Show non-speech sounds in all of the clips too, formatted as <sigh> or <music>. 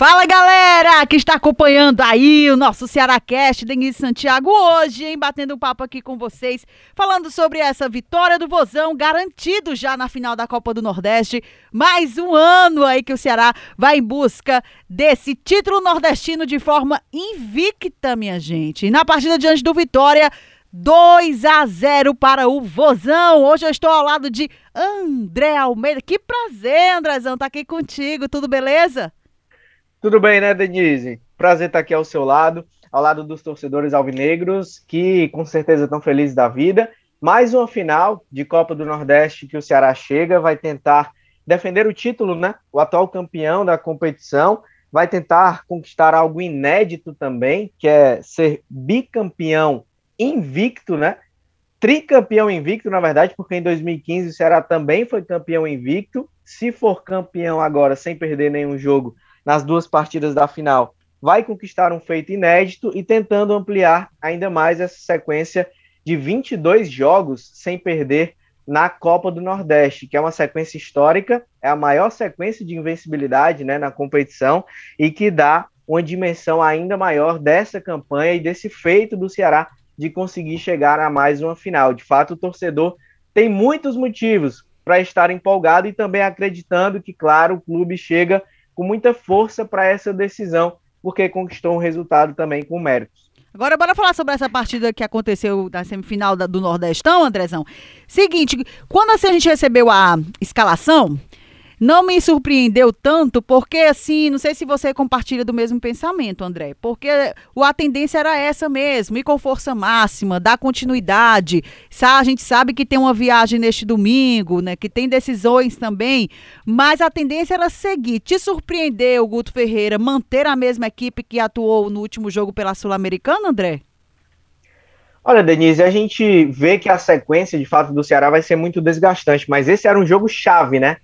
Fala galera que está acompanhando aí o nosso Cearacast, Denise Santiago hoje, hein, batendo um papo aqui com vocês, falando sobre essa vitória do Vozão, garantido já na final da Copa do Nordeste, mais um ano aí que o Ceará vai em busca desse título nordestino de forma invicta, minha gente. E na partida diante do Vitória, 2 a 0 para o Vozão. Hoje eu estou ao lado de André Almeida. Que prazer, Andrezão, tá aqui contigo. Tudo beleza? Tudo bem, né, Denise? Prazer estar aqui ao seu lado, ao lado dos torcedores alvinegros, que com certeza estão felizes da vida. Mais uma final de Copa do Nordeste que o Ceará chega, vai tentar defender o título, né? O atual campeão da competição, vai tentar conquistar algo inédito também, que é ser bicampeão invicto, né? Tricampeão invicto, na verdade, porque em 2015 o Ceará também foi campeão invicto. Se for campeão agora sem perder nenhum jogo, nas duas partidas da final, vai conquistar um feito inédito e tentando ampliar ainda mais essa sequência de 22 jogos sem perder na Copa do Nordeste, que é uma sequência histórica, é a maior sequência de invencibilidade né, na competição e que dá uma dimensão ainda maior dessa campanha e desse feito do Ceará de conseguir chegar a mais uma final. De fato, o torcedor tem muitos motivos para estar empolgado e também acreditando que, claro, o clube chega com muita força para essa decisão, porque conquistou um resultado também com méritos. Agora, bora falar sobre essa partida que aconteceu na semifinal da, do Nordestão, Andrezão. Seguinte, quando assim a gente recebeu a escalação, não me surpreendeu tanto, porque assim, não sei se você compartilha do mesmo pensamento, André, porque a tendência era essa mesmo, ir com força máxima, dar continuidade. A gente sabe que tem uma viagem neste domingo, né, que tem decisões também, mas a tendência era seguir. Te surpreendeu, Guto Ferreira, manter a mesma equipe que atuou no último jogo pela Sul-Americana, André? Olha, Denise, a gente vê que a sequência de fato do Ceará vai ser muito desgastante, mas esse era um jogo chave, né?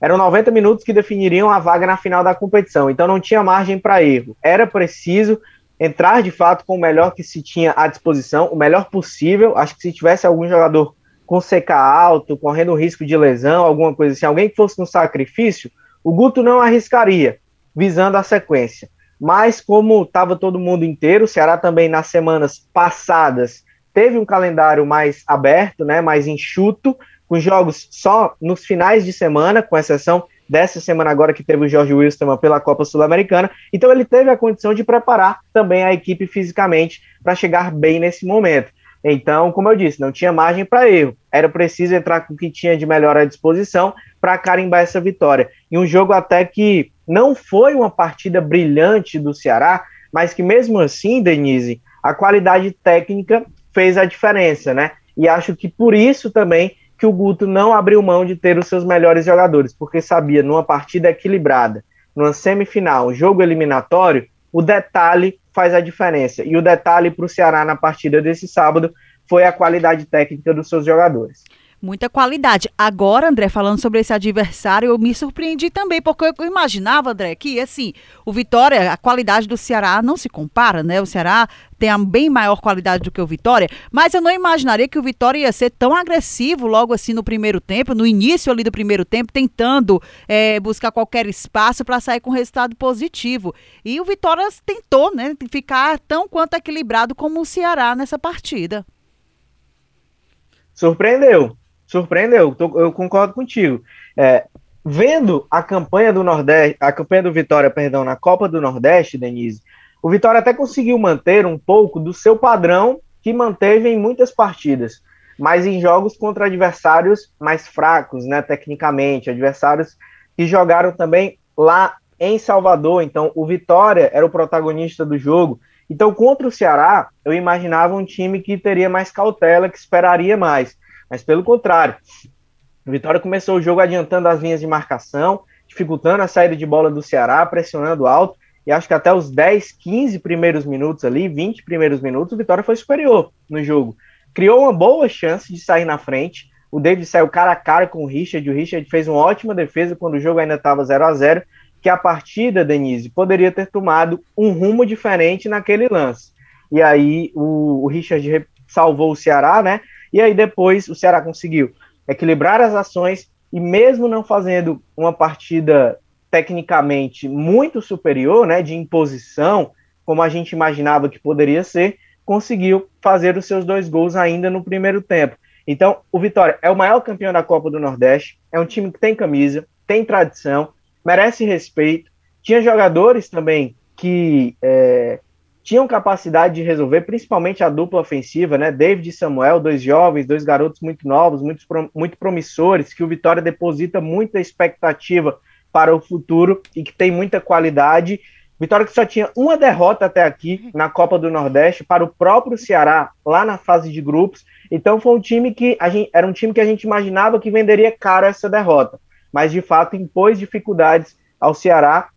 Eram 90 minutos que definiriam a vaga na final da competição, então não tinha margem para erro. Era preciso entrar de fato com o melhor que se tinha à disposição, o melhor possível. Acho que se tivesse algum jogador com seca alto, correndo risco de lesão, alguma coisa assim, alguém que fosse no sacrifício, o Guto não arriscaria, visando a sequência. Mas como estava todo mundo inteiro, o Ceará também nas semanas passadas teve um calendário mais aberto, né, mais enxuto, com jogos só nos finais de semana, com exceção dessa semana agora que teve o Jorge Wilson pela Copa Sul-Americana. Então ele teve a condição de preparar também a equipe fisicamente para chegar bem nesse momento. Então, como eu disse, não tinha margem para erro. Era preciso entrar com o que tinha de melhor à disposição para carimbar essa vitória. E um jogo até que não foi uma partida brilhante do Ceará, mas que mesmo assim, Denise, a qualidade técnica fez a diferença, né? E acho que por isso também que o Guto não abriu mão de ter os seus melhores jogadores, porque sabia, numa partida equilibrada, numa semifinal, jogo eliminatório, o detalhe faz a diferença. E o detalhe para o Ceará na partida desse sábado foi a qualidade técnica dos seus jogadores muita qualidade. Agora, André, falando sobre esse adversário, eu me surpreendi também, porque eu imaginava, André, que assim, o Vitória, a qualidade do Ceará não se compara, né? O Ceará tem a bem maior qualidade do que o Vitória, mas eu não imaginaria que o Vitória ia ser tão agressivo logo assim no primeiro tempo, no início ali do primeiro tempo, tentando é, buscar qualquer espaço para sair com resultado positivo. E o Vitória tentou, né, ficar tão quanto equilibrado como o Ceará nessa partida. Surpreendeu, surpreendeu, eu concordo contigo. É, vendo a campanha do Nordeste, a campanha do Vitória, perdão, na Copa do Nordeste, Denise, o Vitória até conseguiu manter um pouco do seu padrão que manteve em muitas partidas, mas em jogos contra adversários mais fracos, né, tecnicamente, adversários que jogaram também lá em Salvador. Então, o Vitória era o protagonista do jogo. Então, contra o Ceará, eu imaginava um time que teria mais cautela, que esperaria mais. Mas pelo contrário, o Vitória começou o jogo adiantando as linhas de marcação, dificultando a saída de bola do Ceará, pressionando alto, e acho que até os 10, 15 primeiros minutos ali, 20 primeiros minutos, o Vitória foi superior no jogo. Criou uma boa chance de sair na frente. O David saiu cara a cara com o Richard. O Richard fez uma ótima defesa quando o jogo ainda estava 0 a 0 que a partida, Denise, poderia ter tomado um rumo diferente naquele lance. E aí o, o Richard salvou o Ceará, né? E aí depois o Ceará conseguiu equilibrar as ações e mesmo não fazendo uma partida tecnicamente muito superior, né, de imposição, como a gente imaginava que poderia ser, conseguiu fazer os seus dois gols ainda no primeiro tempo. Então, o Vitória é o maior campeão da Copa do Nordeste, é um time que tem camisa, tem tradição, merece respeito. Tinha jogadores também que é, tinham capacidade de resolver, principalmente a dupla ofensiva, né? David e Samuel, dois jovens, dois garotos muito novos, muito, muito promissores, que o Vitória deposita muita expectativa para o futuro e que tem muita qualidade. Vitória que só tinha uma derrota até aqui na Copa do Nordeste para o próprio Ceará, lá na fase de grupos. Então foi um time que a gente, era um time que a gente imaginava que venderia caro essa derrota, mas de fato impôs dificuldades ao Ceará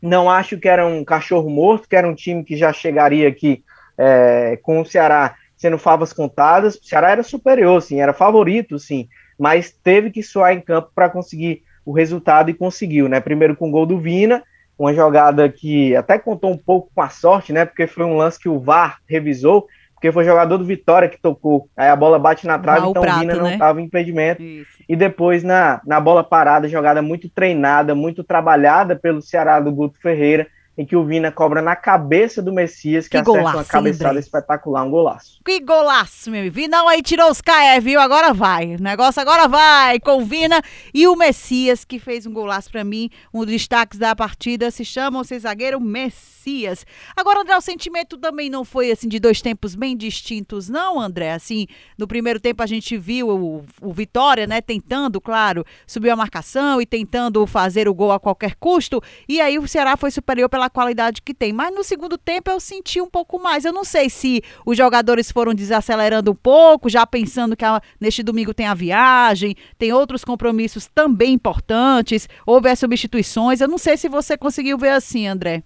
não acho que era um cachorro morto, que era um time que já chegaria aqui é, com o Ceará sendo favas contadas. O Ceará era superior, sim, era favorito, sim, mas teve que suar em campo para conseguir o resultado e conseguiu, né? Primeiro com o gol do Vina, uma jogada que até contou um pouco com a sorte, né? Porque foi um lance que o VAR revisou porque foi jogador do Vitória que tocou. Aí a bola bate na trave, então prato, o Vina né? não estava em impedimento. Isso. E depois na, na bola parada, jogada muito treinada, muito trabalhada pelo Ceará do Guto Ferreira em que o Vina cobra na cabeça do Messias, que, que acerta golaço, uma cabeçada hein, espetacular, um golaço. Que golaço, meu. Vinão aí tirou os KE, viu? Agora vai. O negócio agora vai com o Vina e o Messias, que fez um golaço para mim. Um dos destaques da partida se chama o seu zagueiro Messias. Agora, André, o sentimento também não foi assim de dois tempos bem distintos, não, André? Assim, no primeiro tempo a gente viu o, o Vitória, né, tentando, claro, subir a marcação e tentando fazer o gol a qualquer custo. E aí o Ceará foi superior qualidade que tem. Mas no segundo tempo eu senti um pouco mais. Eu não sei se os jogadores foram desacelerando um pouco, já pensando que a, neste domingo tem a viagem, tem outros compromissos também importantes, houve as substituições. Eu não sei se você conseguiu ver assim, André.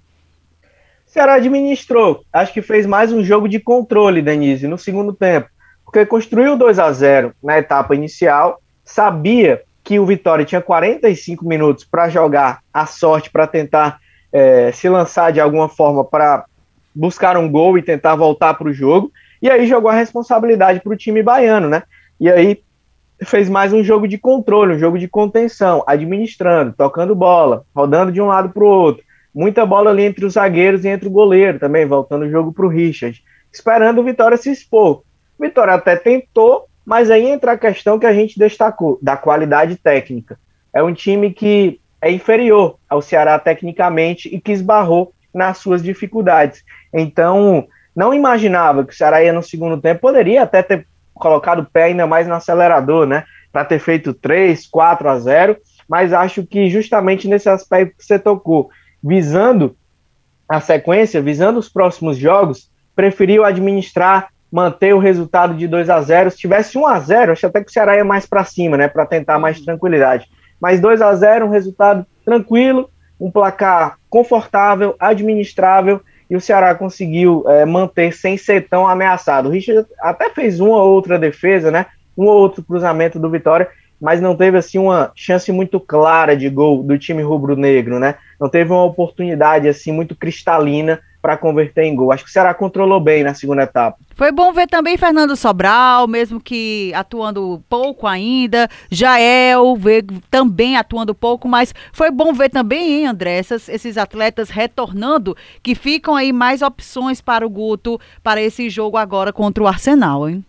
Ceará administrou. Acho que fez mais um jogo de controle, Denise, no segundo tempo. Porque construiu 2 a 0 na etapa inicial, sabia que o Vitória tinha 45 minutos para jogar a sorte para tentar é, se lançar de alguma forma para buscar um gol e tentar voltar para o jogo. E aí jogou a responsabilidade para o time baiano, né? E aí fez mais um jogo de controle, um jogo de contenção, administrando, tocando bola, rodando de um lado para o outro. Muita bola ali entre os zagueiros e entre o goleiro também, voltando o jogo para o Richard, esperando o Vitória se expor. Vitória até tentou, mas aí entra a questão que a gente destacou, da qualidade técnica. É um time que é inferior ao Ceará tecnicamente e que esbarrou nas suas dificuldades. Então, não imaginava que o Ceará ia no segundo tempo, poderia até ter colocado o pé ainda mais no acelerador, né? Para ter feito 3, 4 a 0, mas acho que justamente nesse aspecto que você tocou, visando a sequência, visando os próximos jogos, preferiu administrar, manter o resultado de 2 a 0. Se tivesse 1 a 0, acho até que o Ceará ia mais para cima, né, para tentar mais tranquilidade mas 2 a 0 um resultado tranquilo, um placar confortável, administrável, e o Ceará conseguiu é, manter sem ser tão ameaçado. O Richard até fez uma ou outra defesa, né? Um ou outro cruzamento do Vitória, mas não teve assim uma chance muito clara de gol do time rubro-negro, né? Não teve uma oportunidade assim muito cristalina para converter em gol. Acho que o Ceará controlou bem na segunda etapa. Foi bom ver também Fernando Sobral, mesmo que atuando pouco ainda, Jael ver também atuando pouco, mas foi bom ver também, hein, André, essas, esses atletas retornando, que ficam aí mais opções para o Guto para esse jogo agora contra o Arsenal, hein?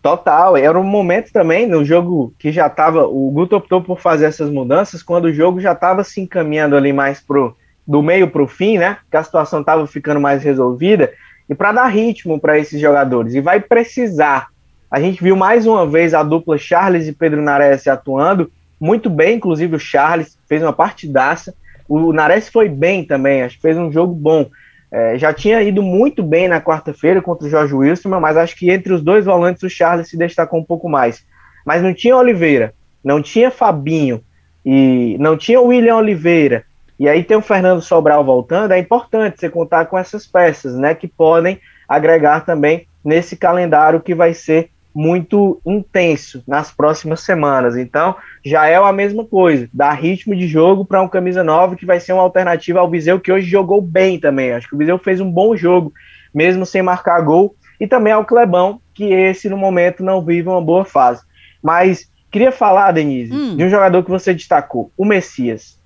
Total, era um momento também no jogo que já estava. O Guto optou por fazer essas mudanças quando o jogo já estava se encaminhando ali mais pro do meio para o fim, né? Que a situação estava ficando mais resolvida, e para dar ritmo para esses jogadores. E vai precisar. A gente viu mais uma vez a dupla Charles e Pedro Nares atuando muito bem, inclusive o Charles fez uma partidaça. O Nares foi bem também, acho que fez um jogo bom. É, já tinha ido muito bem na quarta-feira contra o Jorge Wilson, mas acho que entre os dois volantes o Charles se destacou um pouco mais. Mas não tinha Oliveira, não tinha Fabinho e não tinha William Oliveira e aí tem o Fernando Sobral voltando, é importante você contar com essas peças, né, que podem agregar também nesse calendário que vai ser muito intenso nas próximas semanas. Então, já é a mesma coisa, dar ritmo de jogo para um camisa 9 que vai ser uma alternativa ao Viseu que hoje jogou bem também. Acho que o Viseu fez um bom jogo, mesmo sem marcar gol, e também ao Clebão, que esse no momento não vive uma boa fase. Mas queria falar, Denise, hum. de um jogador que você destacou, o Messias.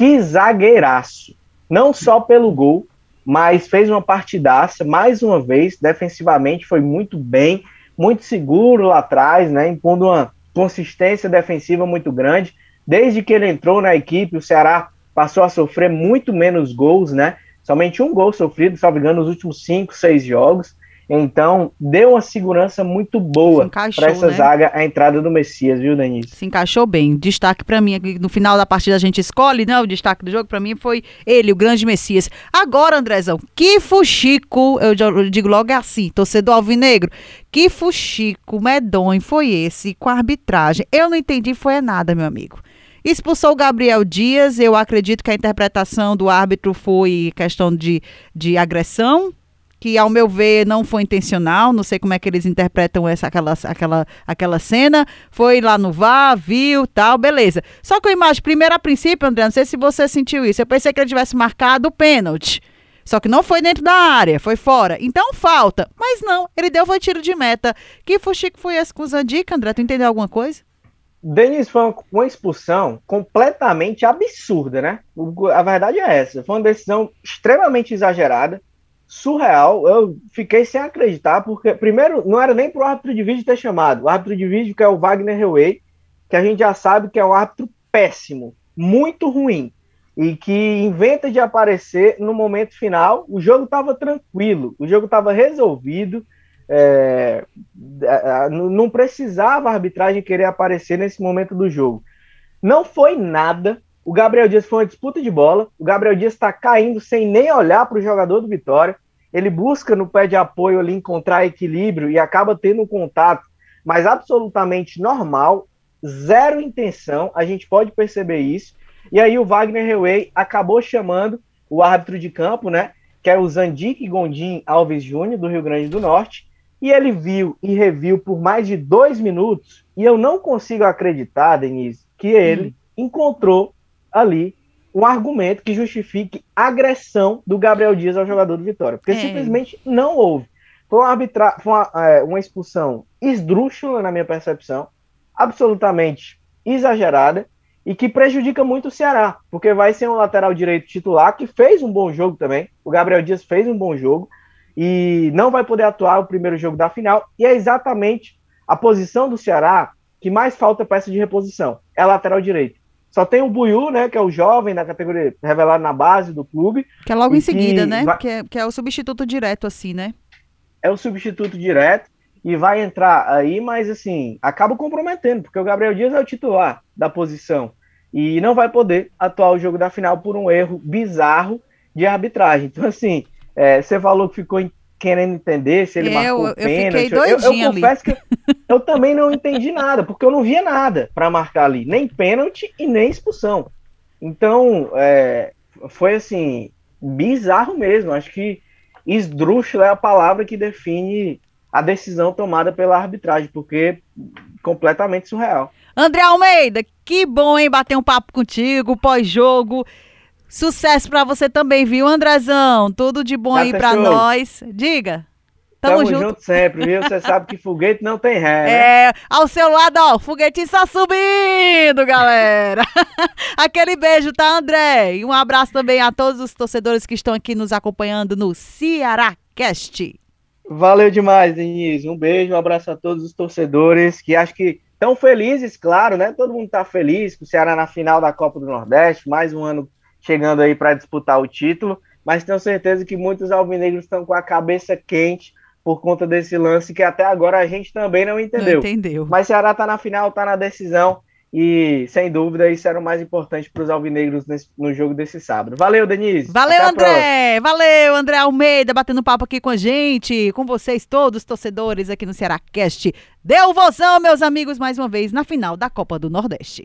Que zagueiraço. Não só pelo gol, mas fez uma partidaça mais uma vez, defensivamente foi muito bem muito seguro lá atrás, né, impondo uma consistência defensiva muito grande. Desde que ele entrou na equipe, o Ceará passou a sofrer muito menos gols, né? Somente um gol sofrido, salvo engano, nos últimos cinco, seis jogos. Então, deu uma segurança muito boa para essa né? zaga a entrada do Messias, viu, Denise? Se encaixou bem. Destaque para mim, no final da partida a gente escolhe, né? O destaque do jogo para mim foi ele, o grande Messias. Agora, Andrezão, que fuxico, eu, eu digo logo é assim, torcedor alvinegro, que fuxico medonho foi esse com a arbitragem? Eu não entendi, foi nada, meu amigo. Expulsou o Gabriel Dias, eu acredito que a interpretação do árbitro foi questão de, de agressão, que ao meu ver não foi intencional, não sei como é que eles interpretam essa aquela, aquela, aquela cena, foi lá no VAR, viu, tal, beleza. Só que eu imagino, primeiro a princípio, André, não sei se você sentiu isso, eu pensei que ele tivesse marcado o pênalti. Só que não foi dentro da área, foi fora. Então falta. Mas não, ele deu foi tiro de meta. Que fuxico foi esse com o André? Tu entendeu alguma coisa? Denis foi uma expulsão completamente absurda, né? A verdade é essa. Foi uma decisão extremamente exagerada surreal. Eu fiquei sem acreditar, porque, primeiro, não era nem para o árbitro de vídeo ter chamado. O árbitro de vídeo, que é o Wagner Hewey, que a gente já sabe que é um árbitro péssimo, muito ruim, e que inventa de aparecer no momento final. O jogo estava tranquilo, o jogo estava resolvido. É, não precisava a arbitragem querer aparecer nesse momento do jogo. Não foi nada. O Gabriel Dias foi uma disputa de bola. O Gabriel Dias está caindo sem nem olhar para o jogador do Vitória. Ele busca no pé de apoio ali encontrar equilíbrio e acaba tendo um contato, mas absolutamente normal, zero intenção. A gente pode perceber isso. E aí o Wagner Rewey acabou chamando o árbitro de campo, né? Que é o Zandique Gondim Alves Júnior, do Rio Grande do Norte. E ele viu e reviu por mais de dois minutos. E eu não consigo acreditar, Denise, que ele hum. encontrou ali um argumento que justifique agressão do Gabriel Dias ao jogador do Vitória, porque é. simplesmente não houve. Foi uma, arbitra... Foi uma, é, uma expulsão esdrúxula, na minha percepção, absolutamente exagerada e que prejudica muito o Ceará, porque vai ser um lateral direito titular que fez um bom jogo também. O Gabriel Dias fez um bom jogo e não vai poder atuar o primeiro jogo da final, e é exatamente a posição do Ceará que mais falta peça de reposição, é lateral direito. Só tem o Buiu, né, que é o jovem na categoria revelado na base do clube. Que é logo em seguida, né? Vai... Que, é, que é o substituto direto, assim, né? É o substituto direto e vai entrar aí, mas assim, acaba comprometendo, porque o Gabriel Dias é o titular da posição e não vai poder atuar o jogo da final por um erro bizarro de arbitragem. Então, assim, é, você falou que ficou querendo entender se ele eu, marcou pênalti. Eu, eu, eu confesso que eu também não entendi nada, porque eu não via nada para marcar ali, nem pênalti e nem expulsão. Então, é, foi assim, bizarro mesmo. Acho que esdrúxulo é a palavra que define a decisão tomada pela arbitragem, porque completamente surreal. André Almeida, que bom, hein, bater um papo contigo, pós-jogo. Sucesso para você também, viu, Andrezão? Tudo de bom aí para nós. Diga. Tamo, Tamo junto. junto. sempre, viu? Você sabe que foguete não tem ré, né? É, ao seu lado, ó, foguetinho está subindo, galera. <laughs> Aquele beijo, tá, André? E um abraço também a todos os torcedores que estão aqui nos acompanhando no Ceará Cast. Valeu demais, Denise. Um beijo, um abraço a todos os torcedores que acho que estão felizes, claro, né? Todo mundo tá feliz com o Ceará na final da Copa do Nordeste, mais um ano chegando aí para disputar o título, mas tenho certeza que muitos alvinegros estão com a cabeça quente por conta desse lance que até agora a gente também não entendeu. Não entendeu. Mas Ceará está na final, está na decisão e sem dúvida isso era o mais importante para os alvinegros nesse, no jogo desse sábado. Valeu, Denise. Valeu, André. Valeu, André Almeida, batendo papo aqui com a gente, com vocês todos, torcedores aqui no Ceará Cast. Deu vozão, meus amigos, mais uma vez na final da Copa do Nordeste.